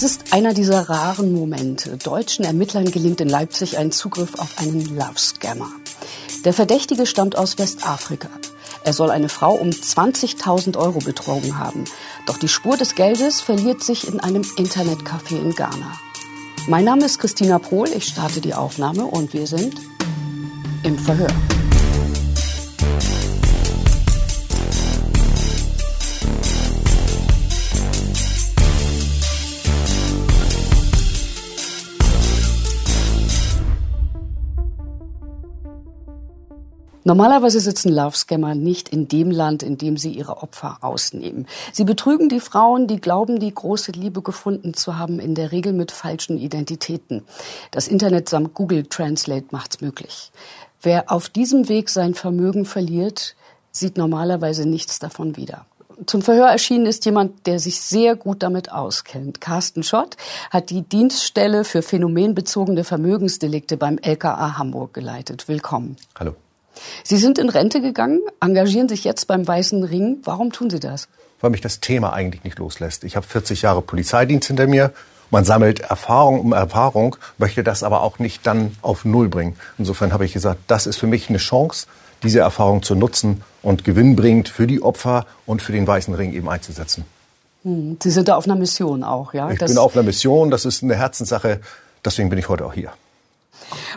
Es ist einer dieser raren Momente. Deutschen Ermittlern gelingt in Leipzig ein Zugriff auf einen Love-Scammer. Der Verdächtige stammt aus Westafrika. Er soll eine Frau um 20.000 Euro betrogen haben. Doch die Spur des Geldes verliert sich in einem Internetcafé in Ghana. Mein Name ist Christina Pohl, ich starte die Aufnahme und wir sind im Verhör. Normalerweise sitzen Love-Scammer nicht in dem Land, in dem sie ihre Opfer ausnehmen. Sie betrügen die Frauen, die glauben, die große Liebe gefunden zu haben, in der Regel mit falschen Identitäten. Das Internet samt Google Translate macht's möglich. Wer auf diesem Weg sein Vermögen verliert, sieht normalerweise nichts davon wieder. Zum Verhör erschienen ist jemand, der sich sehr gut damit auskennt. Carsten Schott hat die Dienststelle für phänomenbezogene Vermögensdelikte beim LKA Hamburg geleitet. Willkommen. Hallo. Sie sind in Rente gegangen, engagieren sich jetzt beim Weißen Ring. Warum tun Sie das? Weil mich das Thema eigentlich nicht loslässt. Ich habe 40 Jahre Polizeidienst hinter mir. Man sammelt Erfahrung um Erfahrung, möchte das aber auch nicht dann auf Null bringen. Insofern habe ich gesagt, das ist für mich eine Chance, diese Erfahrung zu nutzen und gewinnbringend für die Opfer und für den Weißen Ring eben einzusetzen. Hm, Sie sind da auf einer Mission auch, ja? Ich das bin auf einer Mission, das ist eine Herzenssache, deswegen bin ich heute auch hier.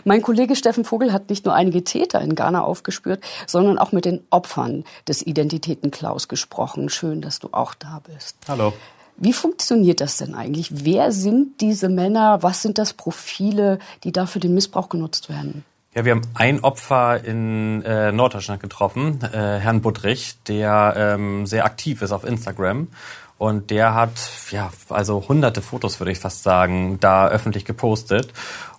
Mein Kollege Steffen Vogel hat nicht nur einige Täter in Ghana aufgespürt, sondern auch mit den Opfern des Identitätenklaus gesprochen. Schön, dass du auch da bist. Hallo. Wie funktioniert das denn eigentlich? Wer sind diese Männer? Was sind das Profile, die da für den Missbrauch genutzt werden? Ja, wir haben ein Opfer in äh, Norddeutschland getroffen, äh, Herrn Budrich, der ähm, sehr aktiv ist auf Instagram. Und der hat, ja, also hunderte Fotos, würde ich fast sagen, da öffentlich gepostet.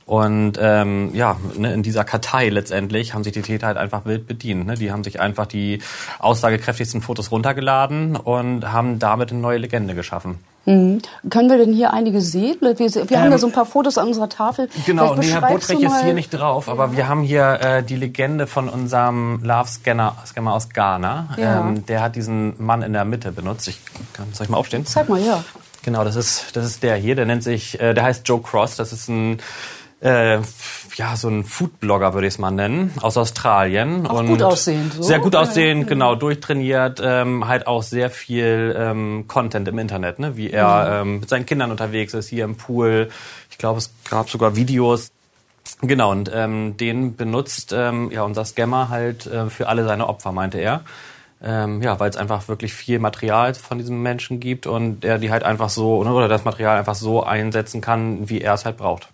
Und ähm, ja, ne, in dieser Kartei letztendlich haben sich die Täter halt einfach wild bedient. Ne? Die haben sich einfach die aussagekräftigsten Fotos runtergeladen und haben damit eine neue Legende geschaffen. Mhm. Können wir denn hier einige sehen? Wir, wir ähm, haben ja so ein paar Fotos an unserer Tafel. Genau, nee, Herr Buttrich ist hier nicht drauf, aber ja. wir haben hier äh, die Legende von unserem Love-Scanner Scammer aus Ghana. Ja. Ähm, der hat diesen Mann in der Mitte benutzt. Ich kann, soll ich mal aufstehen? Zeig mal, ja. Genau, das ist, das ist der hier. Der nennt sich, äh, der heißt Joe Cross. Das ist ein äh, ja, so ein Foodblogger würde ich es mal nennen, aus Australien. Auch und gut aussehend. So. Sehr gut aussehend, genau, durchtrainiert, ähm, halt auch sehr viel ähm, Content im Internet, ne? wie er ähm, mit seinen Kindern unterwegs ist, hier im Pool. Ich glaube, es gab sogar Videos. Genau, und ähm, den benutzt ähm, ja unser Scammer halt äh, für alle seine Opfer, meinte er. Ähm, ja, weil es einfach wirklich viel Material von diesem Menschen gibt und er die halt einfach so, oder das Material einfach so einsetzen kann, wie er es halt braucht.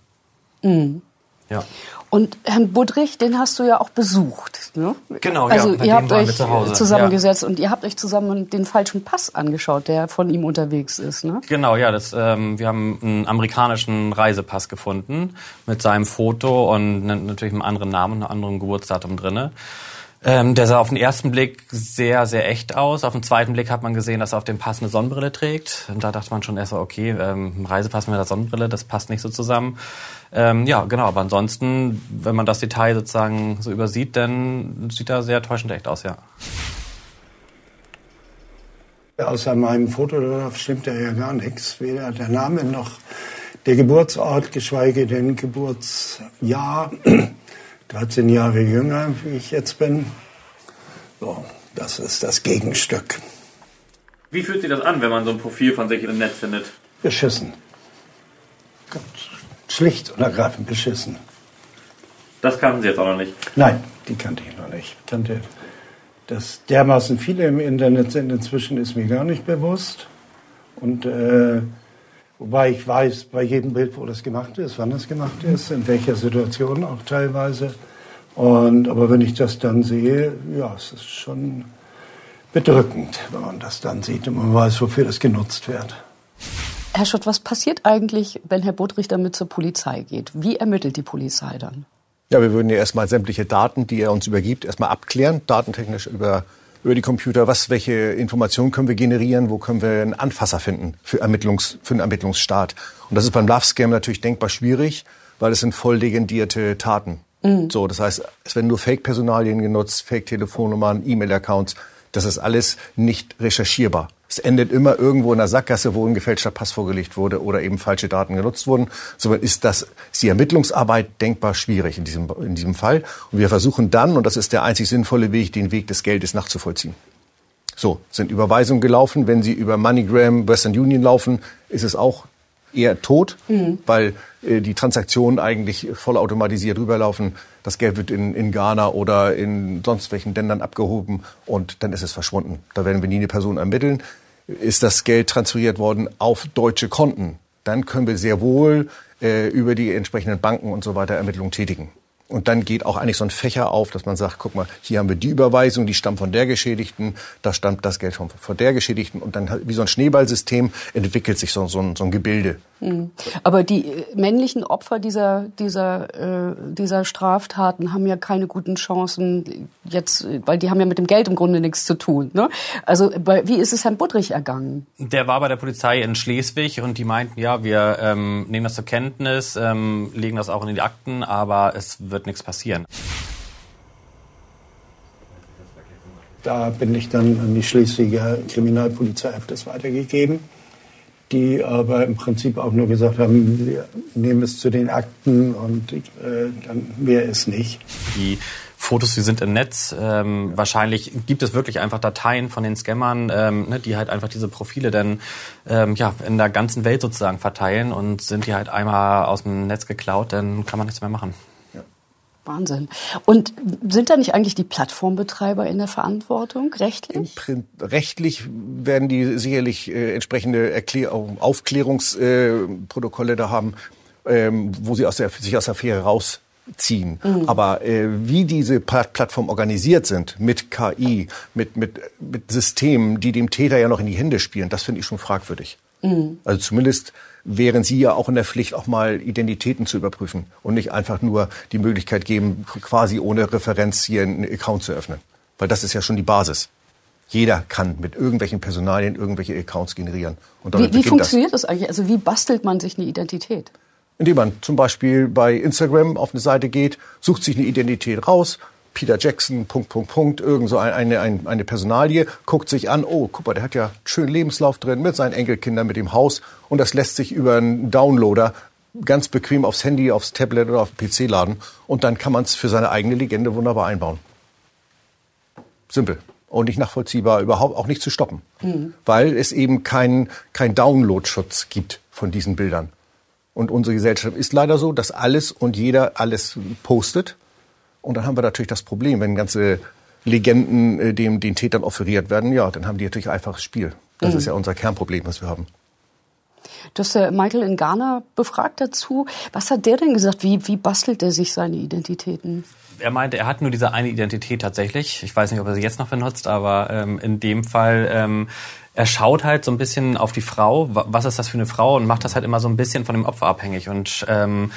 Mhm. Ja. Und Herrn Budrich, den hast du ja auch besucht. Ne? Genau, also ja, ihr habt euch zusammengesetzt ja. und ihr habt euch zusammen den falschen Pass angeschaut, der von ihm unterwegs ist. Ne? Genau, ja, das, ähm, wir haben einen amerikanischen Reisepass gefunden mit seinem Foto und natürlich einem anderen Namen, einem anderen Geburtsdatum drinne. Ähm, der sah auf den ersten Blick sehr, sehr echt aus. Auf den zweiten Blick hat man gesehen, dass er auf dem Pass eine Sonnenbrille trägt. Und da dachte man schon erst okay, ähm, Reisepass mit der Sonnenbrille, das passt nicht so zusammen. Ähm, ja, genau, aber ansonsten, wenn man das Detail sozusagen so übersieht, dann sieht er sehr täuschend echt aus, ja. Außer meinem Foto stimmt ja gar nichts. Weder der Name noch der Geburtsort, geschweige denn Geburtsjahr. 13 Jahre jünger, wie ich jetzt bin. So, das ist das Gegenstück. Wie fühlt sich das an, wenn man so ein Profil von sich im Netz findet? Beschissen. Schlicht und ergreifend beschissen. Das kannten Sie jetzt auch noch nicht? Nein, die kannte ich noch nicht. Ich kannte, dass dermaßen viele im Internet sind inzwischen, ist mir gar nicht bewusst. Und äh, Wobei ich weiß bei jedem Bild, wo das gemacht ist, wann das gemacht ist, in welcher Situation auch teilweise. Und, aber wenn ich das dann sehe, ja, es ist schon bedrückend, wenn man das dann sieht und man weiß, wofür das genutzt wird. Herr Schott, was passiert eigentlich, wenn Herr Budrich damit zur Polizei geht? Wie ermittelt die Polizei dann? Ja, wir würden ja erstmal sämtliche Daten, die er uns übergibt, erstmal abklären, datentechnisch über über die Computer, was, welche Informationen können wir generieren, wo können wir einen Anfasser finden für, Ermittlungs, für einen Ermittlungsstart. Und das ist beim Love Scam natürlich denkbar schwierig, weil es sind voll legendierte Taten. Mhm. So, das heißt, es werden nur Fake-Personalien genutzt, Fake-Telefonnummern, E-Mail-Accounts. Das ist alles nicht recherchierbar. Es endet immer irgendwo in der Sackgasse, wo ein gefälschter Pass vorgelegt wurde oder eben falsche Daten genutzt wurden. Somit ist das, ist die Ermittlungsarbeit denkbar schwierig in diesem, in diesem Fall. Und wir versuchen dann, und das ist der einzig sinnvolle Weg, den Weg des Geldes nachzuvollziehen. So, sind Überweisungen gelaufen. Wenn Sie über MoneyGram, Western Union laufen, ist es auch eher tot, mhm. weil äh, die Transaktionen eigentlich vollautomatisiert rüberlaufen. Das Geld wird in, in Ghana oder in sonst welchen Ländern abgehoben und dann ist es verschwunden. Da werden wir nie eine Person ermitteln. Ist das Geld transferiert worden auf deutsche Konten? Dann können wir sehr wohl äh, über die entsprechenden Banken und so weiter Ermittlungen tätigen. Und dann geht auch eigentlich so ein Fächer auf, dass man sagt, guck mal, hier haben wir die Überweisung, die stammt von der Geschädigten, da stammt das Geld von, von der Geschädigten. Und dann wie so ein Schneeballsystem entwickelt sich so, so, ein, so ein Gebilde. Mhm. Aber die äh, männlichen Opfer dieser, dieser, äh, dieser Straftaten haben ja keine guten Chancen jetzt, weil die haben ja mit dem Geld im Grunde nichts zu tun. Ne? Also wie ist es Herrn Budrich ergangen? Der war bei der Polizei in Schleswig und die meinten, ja, wir ähm, nehmen das zur Kenntnis, ähm, legen das auch in die Akten, aber es wird nichts passieren. Da bin ich dann an die Schleswiger Kriminalpolizei, habe das weitergegeben die aber im Prinzip auch nur gesagt haben, wir nehmen es zu den Akten und äh, dann mehr ist nicht. Die Fotos, die sind im Netz. Ähm, wahrscheinlich gibt es wirklich einfach Dateien von den Scammern, ähm, ne, die halt einfach diese Profile dann ähm, ja, in der ganzen Welt sozusagen verteilen und sind die halt einmal aus dem Netz geklaut, dann kann man nichts mehr machen. Wahnsinn. Und sind da nicht eigentlich die Plattformbetreiber in der Verantwortung rechtlich? rechtlich werden die sicherlich äh, entsprechende Erklär Aufklärungsprotokolle äh, da haben, ähm, wo sie aus der, sich aus der Affäre rausziehen. Mhm. Aber äh, wie diese Plattformen organisiert sind, mit KI, mit, mit, mit Systemen, die dem Täter ja noch in die Hände spielen, das finde ich schon fragwürdig. Mhm. Also zumindest wären Sie ja auch in der Pflicht, auch mal Identitäten zu überprüfen und nicht einfach nur die Möglichkeit geben, quasi ohne Referenz hier einen Account zu öffnen. Weil das ist ja schon die Basis. Jeder kann mit irgendwelchen Personalien irgendwelche Accounts generieren. Und wie wie funktioniert das. das eigentlich? Also wie bastelt man sich eine Identität? Indem man zum Beispiel bei Instagram auf eine Seite geht, sucht sich eine Identität raus, Peter Jackson, Punkt, Punkt, Punkt, irgend so eine, eine, eine Personalie, guckt sich an, oh, guck mal, der hat ja einen schönen Lebenslauf drin mit seinen Enkelkindern, mit dem Haus und das lässt sich über einen Downloader ganz bequem aufs Handy, aufs Tablet oder auf den PC laden und dann kann man es für seine eigene Legende wunderbar einbauen. Simpel und nicht nachvollziehbar, überhaupt auch nicht zu stoppen, mhm. weil es eben keinen kein Download-Schutz gibt von diesen Bildern. Und unsere Gesellschaft ist leider so, dass alles und jeder alles postet und dann haben wir natürlich das Problem, wenn ganze Legenden äh, dem, den Tätern offeriert werden, ja, dann haben die natürlich einfaches Spiel. Das mhm. ist ja unser Kernproblem, was wir haben. Du hast ja Michael in Ghana befragt dazu. Was hat der denn gesagt? Wie, wie bastelt er sich seine Identitäten? Er meinte, er hat nur diese eine Identität tatsächlich. Ich weiß nicht, ob er sie jetzt noch benutzt, aber ähm, in dem Fall ähm, er schaut halt so ein bisschen auf die Frau, was ist das für eine Frau und macht das halt immer so ein bisschen von dem Opfer abhängig und ähm,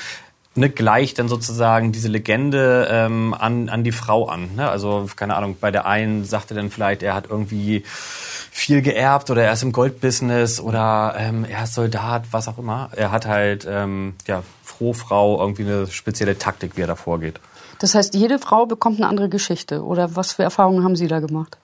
ne, gleicht dann sozusagen diese Legende ähm, an, an die Frau an. Ne? Also, keine Ahnung, bei der einen sagte dann vielleicht, er hat irgendwie viel geerbt oder er ist im Goldbusiness oder ähm, er ist Soldat, was auch immer. Er hat halt, ähm, ja, Frohfrau irgendwie eine spezielle Taktik, wie er da vorgeht. Das heißt, jede Frau bekommt eine andere Geschichte. Oder was für Erfahrungen haben Sie da gemacht?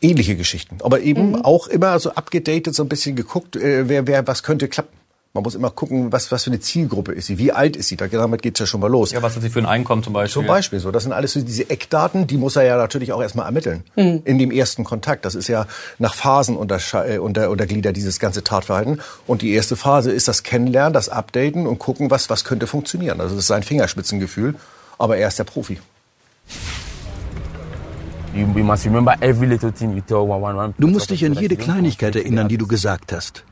Ähnliche Geschichten, aber eben mhm. auch immer so abgedatet, so ein bisschen geguckt, äh, wer, wer, was könnte klappen. Man muss immer gucken, was, was für eine Zielgruppe ist sie, wie alt ist sie. Damit geht's ja schon mal los. Ja, was hat sie für ein Einkommen zum Beispiel? Zum Beispiel so. Das sind alles so diese Eckdaten, die muss er ja natürlich auch erstmal ermitteln. Mhm. In dem ersten Kontakt. Das ist ja nach Phasen unter, unter, untergliedert, dieses ganze Tatverhalten. Und die erste Phase ist das Kennenlernen, das Updaten und gucken, was, was könnte funktionieren. Also das ist sein Fingerspitzengefühl. Aber er ist der Profi. Du musst dich an jede Kleinigkeit erinnern, die du gesagt hast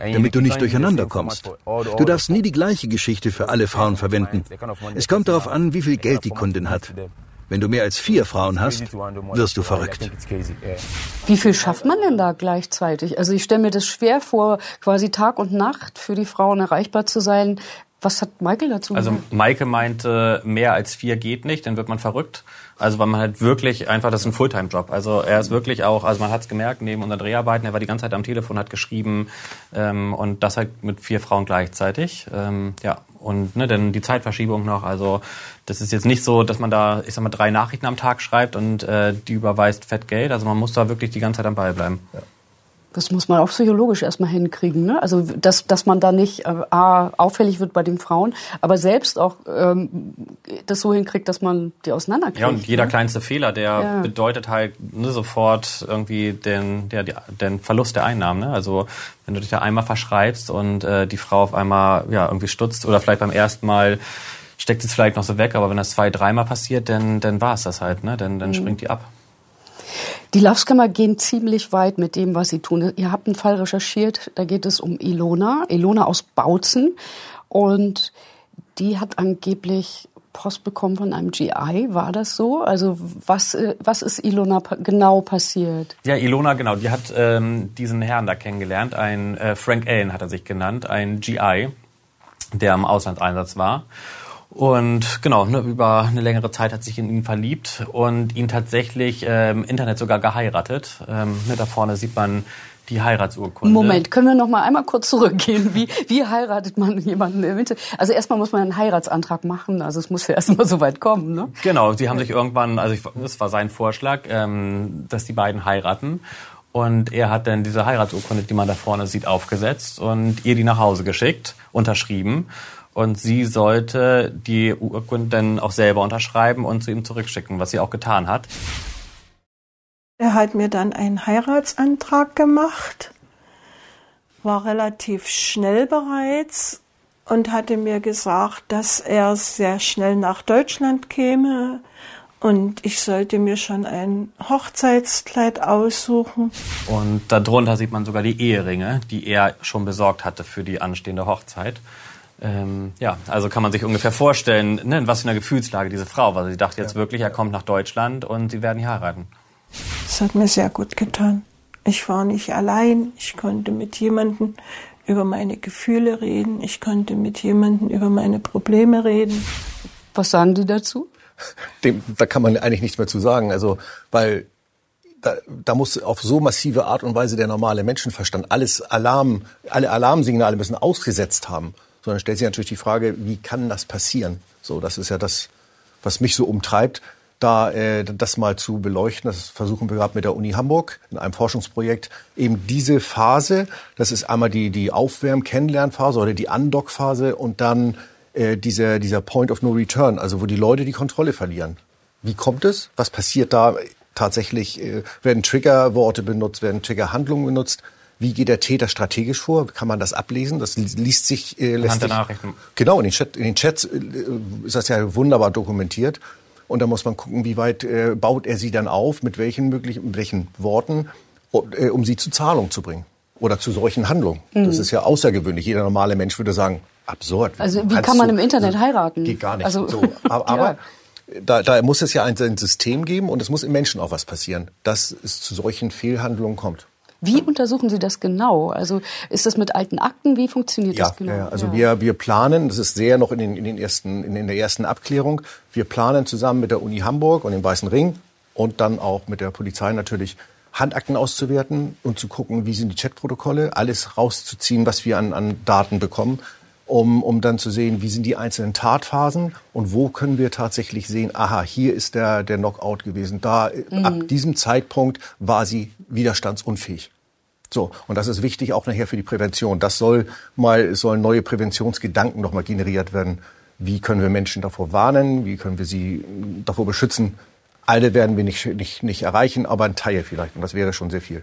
damit du nicht durcheinander kommst. Du darfst nie die gleiche Geschichte für alle Frauen verwenden. Es kommt darauf an, wie viel Geld die Kundin hat. Wenn du mehr als vier Frauen hast, wirst du verrückt. Wie viel schafft man denn da gleichzeitig? Also ich stelle mir das schwer vor, quasi Tag und Nacht für die Frauen erreichbar zu sein. Was hat Michael dazu also gesagt? Also Michael meinte, mehr als vier geht nicht, dann wird man verrückt. Also weil man halt wirklich einfach, das ist ein Fulltime-Job. Also er ist wirklich auch, also man hat es gemerkt, neben unseren Dreharbeiten, er war die ganze Zeit am Telefon, hat geschrieben ähm, und das halt mit vier Frauen gleichzeitig. Ähm, ja, und ne, dann die Zeitverschiebung noch. Also das ist jetzt nicht so, dass man da, ich sag mal, drei Nachrichten am Tag schreibt und äh, die überweist fett Geld. Also man muss da wirklich die ganze Zeit am Ball bleiben. Ja. Das muss man auch psychologisch erstmal hinkriegen. Ne? Also dass, dass man da nicht äh, A, auffällig wird bei den Frauen, aber selbst auch ähm, das so hinkriegt, dass man die auseinanderkriegt. Ja, und jeder ne? kleinste Fehler, der ja. bedeutet halt ne, sofort irgendwie den, der, den Verlust der Einnahmen. Ne? Also wenn du dich da einmal verschreibst und äh, die Frau auf einmal ja irgendwie stutzt oder vielleicht beim ersten Mal steckt es vielleicht noch so weg, aber wenn das zwei, dreimal passiert, dann, dann war es das halt, ne? Dann, dann mhm. springt die ab. Die Laufskammer gehen ziemlich weit mit dem, was sie tun. Ihr habt einen Fall recherchiert, da geht es um Ilona, Ilona aus Bautzen. Und die hat angeblich Post bekommen von einem GI, war das so? Also was, äh, was ist Ilona genau passiert? Ja, Ilona, genau, die hat ähm, diesen Herrn da kennengelernt, ein äh, Frank Allen hat er sich genannt, ein GI, der im Auslandseinsatz war. Und genau, ne, über eine längere Zeit hat sich in ihn verliebt und ihn tatsächlich äh, im Internet sogar geheiratet. Ähm, ne, da vorne sieht man die Heiratsurkunde. Moment, können wir noch mal einmal kurz zurückgehen? Wie, wie heiratet man jemanden im Internet? Also erstmal muss man einen Heiratsantrag machen. Also es muss ja erstmal so weit kommen, ne? Genau, sie haben sich irgendwann, also ich, das war sein Vorschlag, ähm, dass die beiden heiraten. Und er hat dann diese Heiratsurkunde, die man da vorne sieht, aufgesetzt und ihr die nach Hause geschickt, unterschrieben und sie sollte die Urkunde dann auch selber unterschreiben und zu ihm zurückschicken, was sie auch getan hat. Er hat mir dann einen Heiratsantrag gemacht, war relativ schnell bereits und hatte mir gesagt, dass er sehr schnell nach Deutschland käme und ich sollte mir schon ein Hochzeitskleid aussuchen. Und darunter sieht man sogar die Eheringe, die er schon besorgt hatte für die anstehende Hochzeit. Ähm, ja, also kann man sich ungefähr vorstellen, ne, in was für einer Gefühlslage diese Frau war. Sie dachte jetzt ja. wirklich, er kommt nach Deutschland und sie werden hier heiraten. Das hat mir sehr gut getan. Ich war nicht allein. Ich konnte mit jemandem über meine Gefühle reden. Ich konnte mit jemandem über meine Probleme reden. Was sagen die dazu? Dem, da kann man eigentlich nichts mehr zu sagen. Also, weil da, da muss auf so massive Art und Weise der normale Menschenverstand alles Alarm, alle Alarmsignale müssen ausgesetzt haben sondern stellt sich natürlich die Frage, wie kann das passieren? So, das ist ja das, was mich so umtreibt, da äh, das mal zu beleuchten. Das versuchen wir gerade mit der Uni Hamburg in einem Forschungsprojekt. Eben diese Phase, das ist einmal die, die Aufwärm-Kennenlernphase oder die Undock-Phase und dann äh, dieser, dieser Point of No Return, also wo die Leute die Kontrolle verlieren. Wie kommt es? Was passiert da? Tatsächlich äh, werden Triggerworte benutzt, werden Triggerhandlungen benutzt. Wie geht der Täter strategisch vor? Kann man das ablesen? Das liest sich äh, lässt sich, Nachrichten. Genau, in den, Chat, in den Chats äh, ist das ja wunderbar dokumentiert. Und da muss man gucken, wie weit äh, baut er sie dann auf, mit welchen möglichen, mit welchen Worten, äh, um sie zur Zahlung zu bringen oder zu solchen Handlungen. Mhm. Das ist ja außergewöhnlich. Jeder normale Mensch würde sagen, absurd. Also wie kann man im Internet heiraten? Geht gar nicht. Also, so, aber, aber da, da muss es ja ein, ein System geben und es muss im Menschen auch was passieren, dass es zu solchen Fehlhandlungen kommt. Wie untersuchen Sie das genau? Also ist das mit alten Akten? Wie funktioniert ja, das genau? Ja, also ja. wir, wir planen, das ist sehr noch in, den, in, den ersten, in der ersten Abklärung, wir planen zusammen mit der Uni Hamburg und dem Weißen Ring und dann auch mit der Polizei natürlich Handakten auszuwerten und zu gucken, wie sind die Chatprotokolle, alles rauszuziehen, was wir an, an Daten bekommen um, um dann zu sehen, wie sind die einzelnen Tatphasen und wo können wir tatsächlich sehen, aha, hier ist der, der Knockout gewesen. Da, mhm. ab diesem Zeitpunkt war sie widerstandsunfähig. So, und das ist wichtig auch nachher für die Prävention. Das soll mal, sollen neue Präventionsgedanken nochmal generiert werden. Wie können wir Menschen davor warnen? Wie können wir sie davor beschützen? Alle werden wir nicht, nicht, nicht erreichen, aber ein Teil vielleicht. Und das wäre schon sehr viel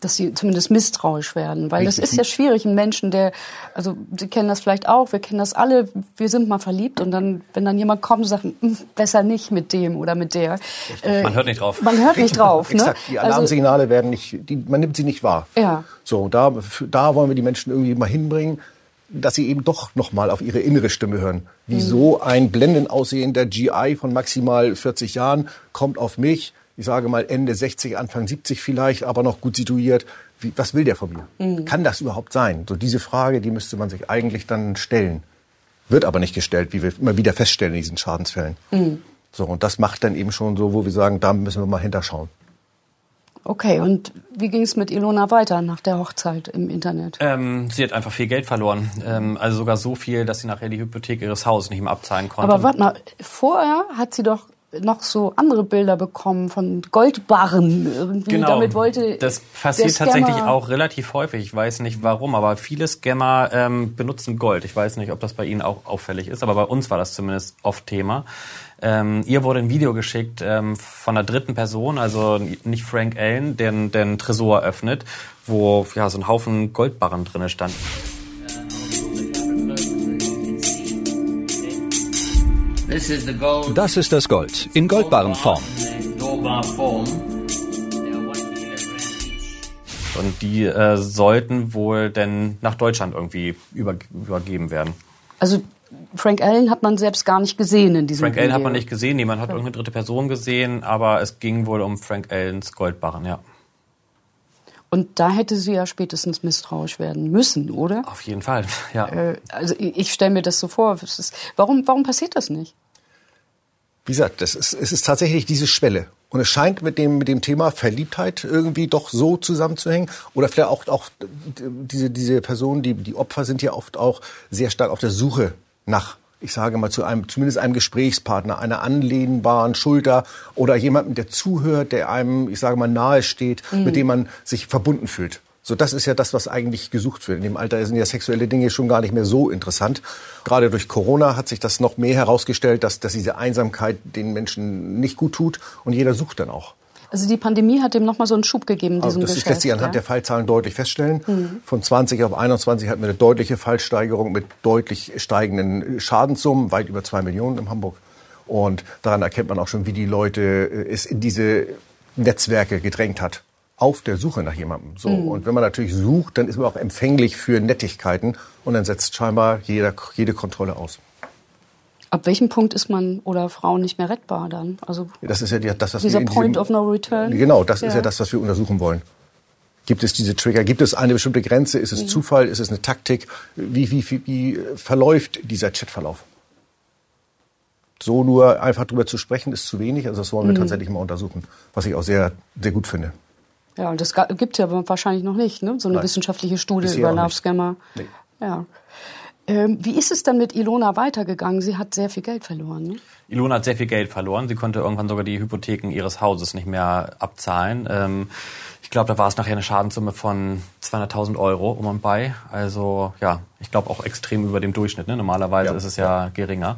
dass sie zumindest misstrauisch werden, weil das ist ja schwierig, ein Menschen, der, also Sie kennen das vielleicht auch, wir kennen das alle, wir sind mal verliebt und dann, wenn dann jemand kommt und sagt, hm, besser nicht mit dem oder mit der. Äh, man hört nicht drauf. Man hört nicht drauf. ne? Exakt, die also Alarmsignale also, werden nicht, die, man nimmt sie nicht wahr. Ja. So, da, da wollen wir die Menschen irgendwie mal hinbringen, dass sie eben doch noch mal auf ihre innere Stimme hören. Wieso mhm. ein blendend aussehender GI von maximal 40 Jahren kommt auf mich, ich sage mal Ende 60, Anfang 70 vielleicht, aber noch gut situiert. Wie, was will der von mir? Mhm. Kann das überhaupt sein? So diese Frage, die müsste man sich eigentlich dann stellen. Wird aber nicht gestellt, wie wir immer wieder feststellen in diesen Schadensfällen. Mhm. So, und das macht dann eben schon so, wo wir sagen, da müssen wir mal hinterschauen. Okay, und wie ging es mit Ilona weiter nach der Hochzeit im Internet? Ähm, sie hat einfach viel Geld verloren. Ähm, also sogar so viel, dass sie nachher die Hypothek ihres Hauses nicht mehr abzahlen konnte. Aber warte mal, vorher hat sie doch noch so andere Bilder bekommen von Goldbarren. Irgendwie genau. damit wollte das passiert tatsächlich auch relativ häufig. Ich weiß nicht warum, aber viele Scammer ähm, benutzen Gold. Ich weiß nicht, ob das bei Ihnen auch auffällig ist, aber bei uns war das zumindest oft Thema. Ähm, ihr wurde ein Video geschickt ähm, von einer dritten Person, also nicht Frank Allen, der den Tresor öffnet, wo ja so ein Haufen Goldbarren drinne stand. Das ist das Gold in Goldbarrenform. Und die äh, sollten wohl denn nach Deutschland irgendwie über, übergeben werden. Also Frank Allen hat man selbst gar nicht gesehen in diesem Frank Video. Allen hat man nicht gesehen, niemand hat irgendeine dritte Person gesehen, aber es ging wohl um Frank Allens Goldbarren, ja. Und da hätte sie ja spätestens misstrauisch werden müssen, oder? Auf jeden Fall, ja. Äh, also ich stelle mir das so vor. Ist, warum, warum passiert das nicht? Wie gesagt, das ist, es ist tatsächlich diese Schwelle. Und es scheint mit dem, mit dem Thema Verliebtheit irgendwie doch so zusammenzuhängen. Oder vielleicht auch, auch diese, diese Personen, die, die Opfer sind ja oft auch sehr stark auf der Suche nach ich sage mal, zu einem, zumindest einem Gesprächspartner, einer anlehnbaren Schulter oder jemandem, der zuhört, der einem, ich sage mal, nahe steht, mhm. mit dem man sich verbunden fühlt. So, das ist ja das, was eigentlich gesucht wird. In dem Alter sind ja sexuelle Dinge schon gar nicht mehr so interessant. Gerade durch Corona hat sich das noch mehr herausgestellt, dass, dass diese Einsamkeit den Menschen nicht gut tut und jeder sucht dann auch. Also die Pandemie hat dem nochmal so einen Schub gegeben, also. Das lässt sich anhand ja? der Fallzahlen deutlich feststellen. Mhm. Von 20 auf 21 hatten wir eine deutliche Fallsteigerung mit deutlich steigenden Schadenssummen, weit über zwei Millionen in Hamburg. Und daran erkennt man auch schon, wie die Leute äh, es in diese Netzwerke gedrängt hat. Auf der Suche nach jemandem. So. Mhm. Und wenn man natürlich sucht, dann ist man auch empfänglich für Nettigkeiten und dann setzt scheinbar jeder, jede Kontrolle aus. Ab welchem Punkt ist man oder Frau nicht mehr rettbar dann? Also das ist ja das, was dieser wir Point diesem, of No Return. Genau, das ja. ist ja das, was wir untersuchen wollen. Gibt es diese Trigger? Gibt es eine bestimmte Grenze? Ist es mhm. Zufall? Ist es eine Taktik? Wie, wie, wie, wie verläuft dieser Chatverlauf? So nur einfach drüber zu sprechen, ist zu wenig. Also das wollen wir mhm. tatsächlich mal untersuchen, was ich auch sehr, sehr gut finde. Ja, und das gibt es ja wahrscheinlich noch nicht, ne? so eine Nein. wissenschaftliche Studie über Love Scammer. Nee. Ja. Ähm, wie ist es dann mit Ilona weitergegangen? Sie hat sehr viel Geld verloren. Ne? Ilona hat sehr viel Geld verloren. Sie konnte irgendwann sogar die Hypotheken ihres Hauses nicht mehr abzahlen. Ähm, ich glaube, da war es nachher eine Schadenssumme von 200.000 Euro um und bei. Also ja, ich glaube auch extrem über dem Durchschnitt. Ne? Normalerweise ja. ist es ja geringer.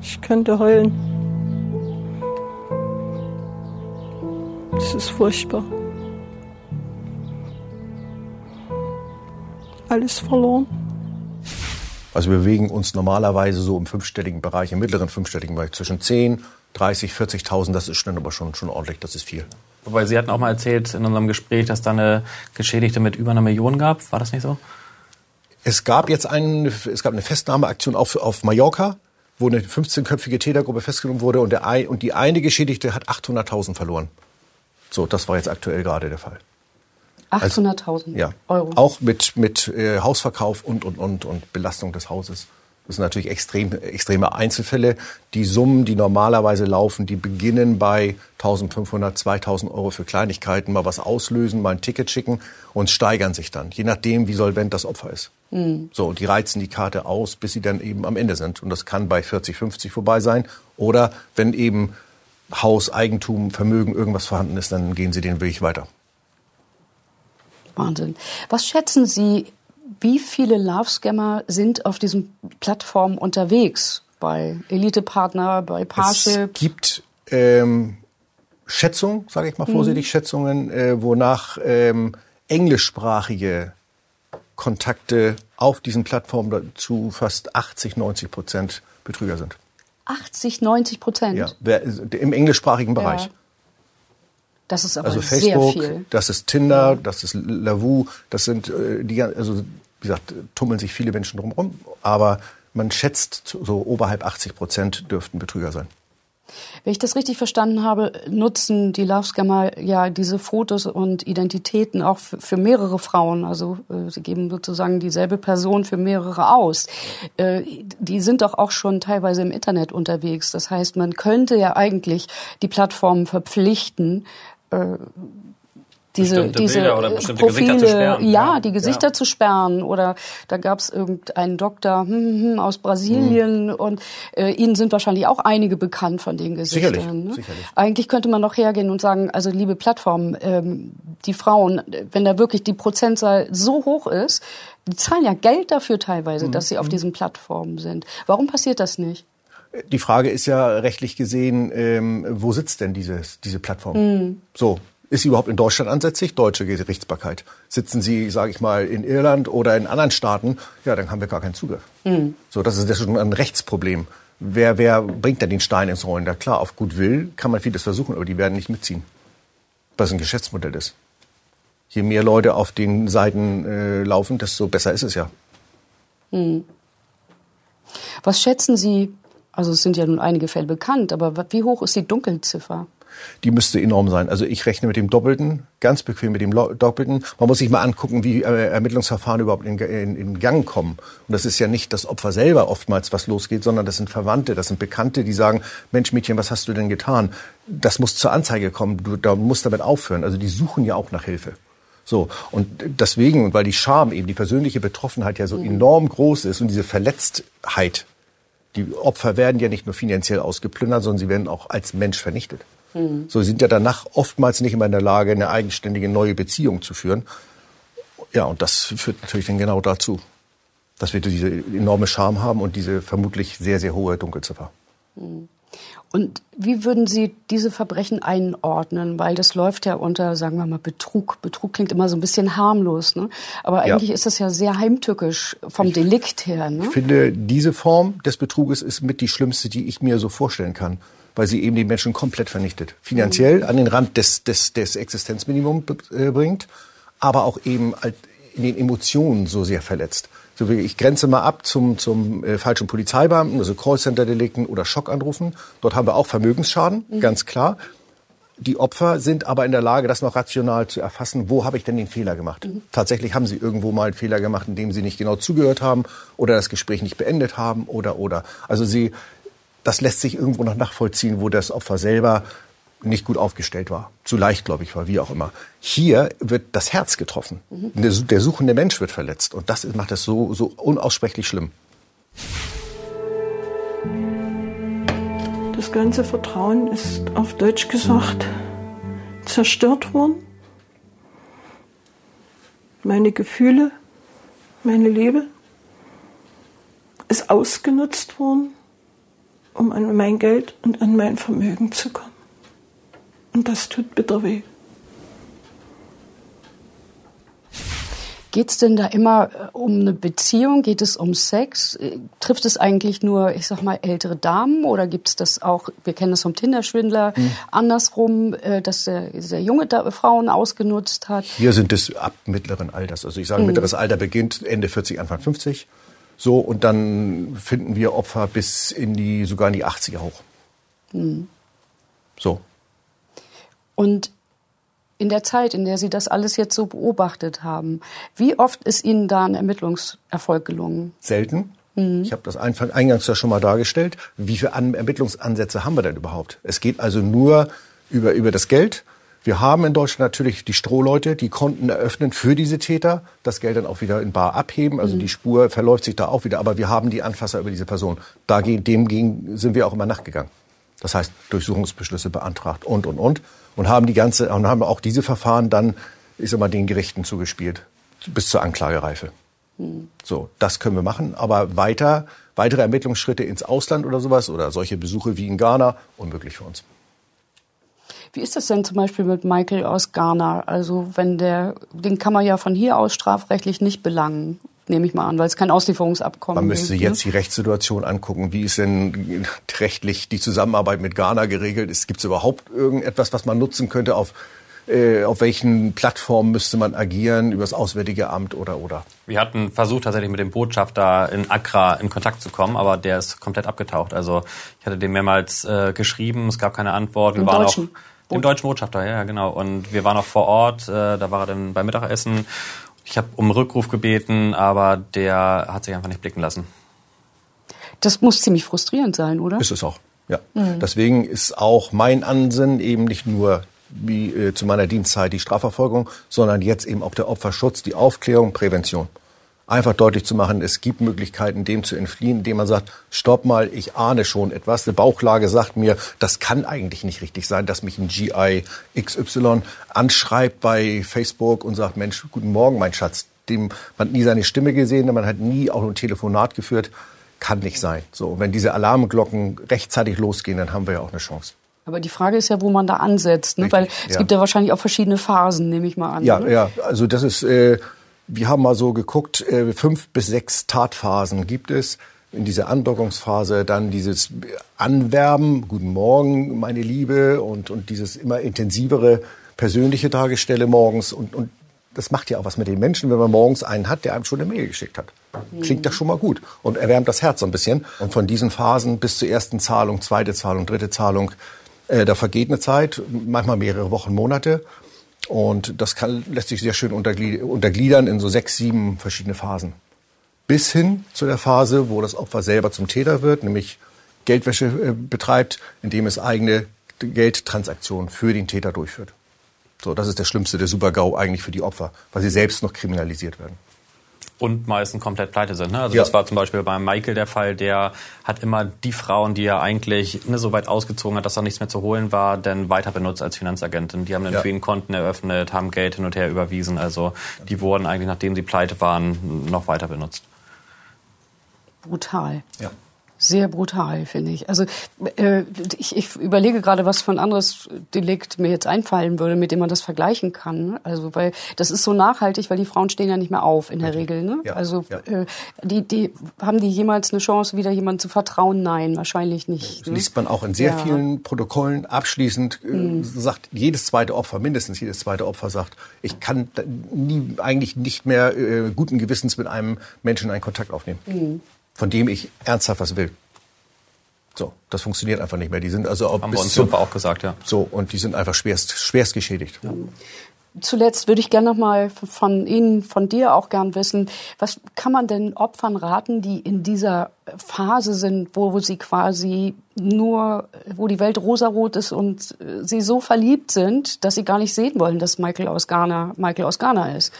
Ich könnte heulen. Es ist furchtbar. Alles verloren. Also wir bewegen uns normalerweise so im fünfstelligen Bereich, im mittleren fünfstelligen Bereich, zwischen 10, 30, 40.000. Das ist dann aber schon, schon ordentlich, das ist viel. Wobei Sie hatten auch mal erzählt in unserem Gespräch, dass da eine Geschädigte mit über einer Million gab. War das nicht so? Es gab jetzt einen, es gab eine Festnahmeaktion auf, auf Mallorca, wo eine 15-köpfige Tätergruppe festgenommen wurde und, der, und die eine Geschädigte hat 800.000 verloren. So, das war jetzt aktuell gerade der Fall. 800.000 also, ja, Euro. Auch mit, mit äh, Hausverkauf und, und, und, und Belastung des Hauses. Das sind natürlich extrem, extreme Einzelfälle. Die Summen, die normalerweise laufen, die beginnen bei 1500, 2000 Euro für Kleinigkeiten, mal was auslösen, mal ein Ticket schicken und steigern sich dann, je nachdem, wie solvent das Opfer ist. Mhm. So, und die reizen die Karte aus, bis sie dann eben am Ende sind. Und das kann bei 40, 50 vorbei sein. Oder wenn eben Haus, Eigentum, Vermögen, irgendwas vorhanden ist, dann gehen Sie den Weg weiter. Wahnsinn. Was schätzen Sie, wie viele Love-Scammer sind auf diesen Plattformen unterwegs? Bei Elite-Partner, bei Parship? Es gibt ähm, Schätzungen, sage ich mal vorsichtig, mhm. Schätzungen, äh, wonach ähm, englischsprachige Kontakte auf diesen Plattformen zu fast 80, 90 Prozent Betrüger sind. 80, 90 Prozent. Ja, im englischsprachigen Bereich. Ja. Das ist aber also Facebook, sehr viel. das ist Tinder, ja. das ist Lavu, das sind äh, die, also wie gesagt, tummeln sich viele Menschen drumherum, aber man schätzt, so oberhalb 80 Prozent dürften Betrüger sein. Wenn ich das richtig verstanden habe, nutzen die Love Scammer ja diese Fotos und Identitäten auch für, mehrere Frauen. Also äh, sie geben sozusagen dieselbe Person für mehrere aus. Äh, die sind doch auch schon teilweise im Internet unterwegs. Das heißt, man könnte ja eigentlich die Plattformen verpflichten, äh, diese, diese Profile, ja, die Gesichter ja. zu sperren oder da gab es irgendeinen Doktor hm, hm, hm, aus Brasilien mhm. und äh, Ihnen sind wahrscheinlich auch einige bekannt von den Gesichtern. Sicherlich, ne? sicherlich. Eigentlich könnte man noch hergehen und sagen, also liebe Plattformen, ähm, die Frauen, wenn da wirklich die Prozentzahl so hoch ist, die zahlen ja Geld dafür teilweise, mhm. dass sie auf mhm. diesen Plattformen sind. Warum passiert das nicht? Die Frage ist ja rechtlich gesehen, ähm, wo sitzt denn dieses, diese Plattform? Mhm. So, ist sie überhaupt in Deutschland ansässig? Deutsche Gerichtsbarkeit. Sitzen sie, sage ich mal, in Irland oder in anderen Staaten, ja, dann haben wir gar keinen Zugriff. Mhm. So, das ist, ist schon ein Rechtsproblem. Wer, wer bringt denn den Stein ins Rollen? Da klar, auf gut Will kann man vieles versuchen, aber die werden nicht mitziehen. Was ein Geschäftsmodell ist. Je mehr Leute auf den Seiten äh, laufen, desto besser ist es ja. Mhm. Was schätzen Sie, also es sind ja nun einige Fälle bekannt, aber wie hoch ist die Dunkelziffer? Die müsste enorm sein. Also ich rechne mit dem Doppelten, ganz bequem mit dem Doppelten. Man muss sich mal angucken, wie äh, Ermittlungsverfahren überhaupt in, in, in, Gang kommen. Und das ist ja nicht das Opfer selber oftmals, was losgeht, sondern das sind Verwandte, das sind Bekannte, die sagen, Mensch Mädchen, was hast du denn getan? Das muss zur Anzeige kommen, du da musst damit aufhören. Also die suchen ja auch nach Hilfe. So, und deswegen, und weil die Scham eben, die persönliche Betroffenheit ja so mhm. enorm groß ist und diese Verletztheit, die Opfer werden ja nicht nur finanziell ausgeplündert, sondern sie werden auch als Mensch vernichtet. Mhm. So sind ja danach oftmals nicht immer in der Lage, eine eigenständige neue Beziehung zu führen. Ja, und das führt natürlich dann genau dazu, dass wir diese enorme Scham haben und diese vermutlich sehr, sehr hohe Dunkelziffer. Mhm. Und wie würden Sie diese Verbrechen einordnen? Weil das läuft ja unter, sagen wir mal, Betrug. Betrug klingt immer so ein bisschen harmlos, ne? Aber eigentlich ja. ist das ja sehr heimtückisch vom ich, Delikt her. Ne? Ich finde, diese Form des Betruges ist mit die schlimmste, die ich mir so vorstellen kann weil sie eben die Menschen komplett vernichtet. Finanziell an den Rand des, des, des Existenzminimums äh, bringt, aber auch eben in den Emotionen so sehr verletzt. So wie ich grenze mal ab zum, zum äh, falschen Polizeibeamten, also Callcenter-Delikten oder Schockanrufen. Dort haben wir auch Vermögensschaden, mhm. ganz klar. Die Opfer sind aber in der Lage, das noch rational zu erfassen. Wo habe ich denn den Fehler gemacht? Mhm. Tatsächlich haben sie irgendwo mal einen Fehler gemacht, indem sie nicht genau zugehört haben oder das Gespräch nicht beendet haben oder oder. Also sie das lässt sich irgendwo noch nachvollziehen, wo das Opfer selber nicht gut aufgestellt war, zu leicht, glaube ich, war, wie auch immer. Hier wird das Herz getroffen. Mhm. Der, der, suchende Mensch wird verletzt. Und das macht es so, so unaussprechlich schlimm. Das ganze Vertrauen ist auf Deutsch gesagt zerstört worden. Meine Gefühle, meine Liebe ist ausgenutzt worden um an mein Geld und an mein Vermögen zu kommen. Und das tut bitter weh. Geht es denn da immer äh, um eine Beziehung? Geht es um Sex? Äh, trifft es eigentlich nur, ich sag mal, ältere Damen oder gibt es das auch, wir kennen das vom Tinder-Schwindler, mhm. andersrum, äh, dass der, der junge Frauen ausgenutzt hat? Hier sind es ab mittleren Alters. Also ich sage, mhm. mittleres Alter beginnt Ende 40, Anfang 50. So, und dann finden wir Opfer bis in die, sogar in die 80er hoch. Mhm. So. Und in der Zeit, in der Sie das alles jetzt so beobachtet haben, wie oft ist Ihnen da ein Ermittlungserfolg gelungen? Selten. Mhm. Ich habe das eingangs ja schon mal dargestellt. Wie viele Ermittlungsansätze haben wir denn überhaupt? Es geht also nur über, über das Geld wir haben in Deutschland natürlich die Strohleute, die Konten eröffnen für diese Täter, das Geld dann auch wieder in Bar abheben. Also mhm. die Spur verläuft sich da auch wieder. Aber wir haben die Anfasser über diese Person. Dagegen, dem sind wir auch immer nachgegangen. Das heißt, Durchsuchungsbeschlüsse beantragt und, und, und. Und haben die ganze, und haben auch diese Verfahren dann, ich sag mal, den Gerichten zugespielt. Bis zur Anklagereife. Mhm. So, das können wir machen. Aber weiter, weitere Ermittlungsschritte ins Ausland oder sowas oder solche Besuche wie in Ghana, unmöglich für uns. Wie ist das denn zum Beispiel mit Michael aus Ghana? Also wenn der, den kann man ja von hier aus strafrechtlich nicht belangen, nehme ich mal an, weil es kein Auslieferungsabkommen gibt. Man müsste gibt, jetzt ne? die Rechtssituation angucken. Wie ist denn rechtlich die Zusammenarbeit mit Ghana geregelt? Gibt es überhaupt irgendetwas, was man nutzen könnte auf äh, auf welchen Plattformen müsste man agieren, über das Auswärtige Amt oder oder? Wir hatten versucht tatsächlich mit dem Botschafter in Accra in Kontakt zu kommen, aber der ist komplett abgetaucht. Also ich hatte dem mehrmals äh, geschrieben, es gab keine Antwort. Wir Im waren Deutschen. auch dem deutschen Botschafter, ja, genau. Und wir waren auch vor Ort, äh, da war er dann beim Mittagessen. Ich habe um Rückruf gebeten, aber der hat sich einfach nicht blicken lassen. Das muss ziemlich frustrierend sein, oder? Ist es auch, ja. Mhm. Deswegen ist auch mein Ansinnen eben nicht nur wie äh, zu meiner Dienstzeit die Strafverfolgung, sondern jetzt eben auch der Opferschutz, die Aufklärung, Prävention. Einfach deutlich zu machen, es gibt Möglichkeiten, dem zu entfliehen, indem man sagt, stopp mal, ich ahne schon etwas. Eine Bauchlage sagt mir, das kann eigentlich nicht richtig sein, dass mich ein GI XY anschreibt bei Facebook und sagt, Mensch, guten Morgen, mein Schatz. Dem, man hat nie seine Stimme gesehen, man hat nie auch ein Telefonat geführt. Kann nicht sein. So, wenn diese Alarmglocken rechtzeitig losgehen, dann haben wir ja auch eine Chance. Aber die Frage ist ja, wo man da ansetzt, ne? weil es ja. gibt ja wahrscheinlich auch verschiedene Phasen, nehme ich mal an. Ja, oder? ja. Also das ist, äh, wir haben mal so geguckt, äh, fünf bis sechs Tatphasen gibt es. In dieser Andockungsphase dann dieses Anwerben, guten Morgen, meine Liebe, und, und dieses immer intensivere persönliche Dargestelle morgens. Und, und das macht ja auch was mit den Menschen, wenn man morgens einen hat, der einem schon eine Mail geschickt hat. Klingt das schon mal gut und erwärmt das Herz so ein bisschen. Und von diesen Phasen bis zur ersten Zahlung, zweite Zahlung, dritte Zahlung, äh, da vergeht eine Zeit, manchmal mehrere Wochen, Monate. Und das kann, lässt sich sehr schön untergliedern in so sechs, sieben verschiedene Phasen. Bis hin zu der Phase, wo das Opfer selber zum Täter wird, nämlich Geldwäsche äh, betreibt, indem es eigene Geldtransaktionen für den Täter durchführt. So, das ist der schlimmste, der Super-GAU eigentlich für die Opfer, weil sie selbst noch kriminalisiert werden und meistens komplett pleite sind. Ne? Also ja. das war zum Beispiel bei Michael der Fall, der hat immer die Frauen, die er eigentlich ne, so weit ausgezogen hat, dass da nichts mehr zu holen war, dann weiter benutzt als Finanzagentin. Die haben dann ja. für ihn Konten eröffnet, haben Geld hin und her überwiesen. Also die wurden eigentlich, nachdem sie pleite waren, noch weiter benutzt. Brutal. Ja sehr brutal, finde ich. Also äh, ich, ich überlege gerade, was für ein anderes Delikt mir jetzt einfallen würde, mit dem man das vergleichen kann. Also weil das ist so nachhaltig, weil die Frauen stehen ja nicht mehr auf in der Regel. Ne? Ja, also ja. Äh, die, die haben die jemals eine Chance, wieder jemandem zu vertrauen? Nein, wahrscheinlich nicht. Das ne? liest man auch in sehr ja. vielen Protokollen. Abschließend äh, mhm. sagt jedes zweite Opfer, mindestens jedes zweite Opfer sagt, ich kann nie eigentlich nicht mehr äh, guten Gewissens mit einem Menschen einen Kontakt aufnehmen. Mhm von dem ich ernsthaft was will. So, das funktioniert einfach nicht mehr. Die sind also auch Haben bis wir uns auch gesagt, ja. So und die sind einfach schwerst schwerst geschädigt. Ja. Zuletzt würde ich gerne noch mal von Ihnen, von dir auch gern wissen, was kann man denn Opfern raten, die in dieser Phase sind, wo, wo sie quasi nur, wo die Welt rosarot ist und äh, sie so verliebt sind, dass sie gar nicht sehen wollen, dass Michael aus Ghana Michael aus Ghana ist?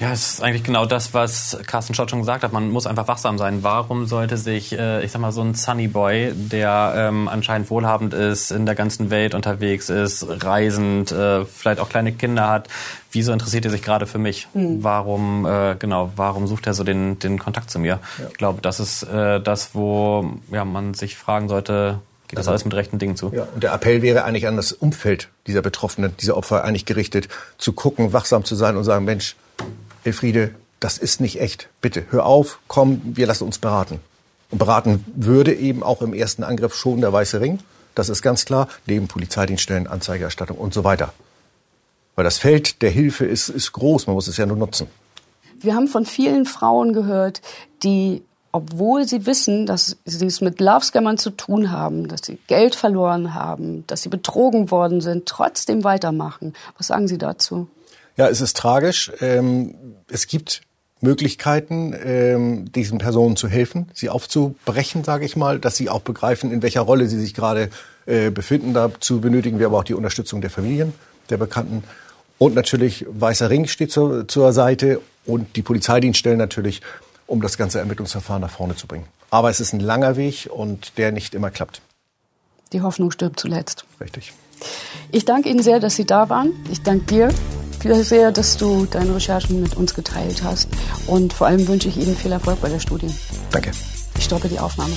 Ja, es ist eigentlich genau das, was Carsten Schott schon gesagt hat. Man muss einfach wachsam sein. Warum sollte sich, äh, ich sag mal, so ein Sunny Boy, der ähm, anscheinend wohlhabend ist, in der ganzen Welt unterwegs ist, reisend, äh, vielleicht auch kleine Kinder hat, wieso interessiert er sich gerade für mich? Mhm. Warum, äh, genau, warum sucht er so den, den Kontakt zu mir? Ja. Ich glaube, das ist äh, das, wo ja, man sich fragen sollte, geht das also, alles mit rechten Dingen zu? Ja, und der Appell wäre eigentlich an das Umfeld dieser Betroffenen, dieser Opfer eigentlich gerichtet, zu gucken, wachsam zu sein und sagen, Mensch, Elfriede, das ist nicht echt. Bitte, hör auf, komm, wir lassen uns beraten. Und beraten würde eben auch im ersten Angriff schon der Weiße Ring. Das ist ganz klar. Neben Polizeidienststellen, Anzeigerstattung und so weiter. Weil das Feld der Hilfe ist, ist groß. Man muss es ja nur nutzen. Wir haben von vielen Frauen gehört, die, obwohl sie wissen, dass sie es mit Love-Scammern zu tun haben, dass sie Geld verloren haben, dass sie betrogen worden sind, trotzdem weitermachen. Was sagen Sie dazu? Ja, es ist tragisch. Ähm, es gibt Möglichkeiten, ähm, diesen Personen zu helfen, sie aufzubrechen, sage ich mal, dass sie auch begreifen, in welcher Rolle sie sich gerade äh, befinden. Dazu benötigen wir aber auch die Unterstützung der Familien, der Bekannten. Und natürlich Weißer Ring steht zur, zur Seite und die Polizeidienststellen natürlich, um das ganze Ermittlungsverfahren nach vorne zu bringen. Aber es ist ein langer Weg und der nicht immer klappt. Die Hoffnung stirbt zuletzt. Richtig. Ich danke Ihnen sehr, dass Sie da waren. Ich danke dir sehr, dass du deine Recherchen mit uns geteilt hast. Und vor allem wünsche ich Ihnen viel Erfolg bei der Studie. Danke. Ich stoppe die Aufnahme.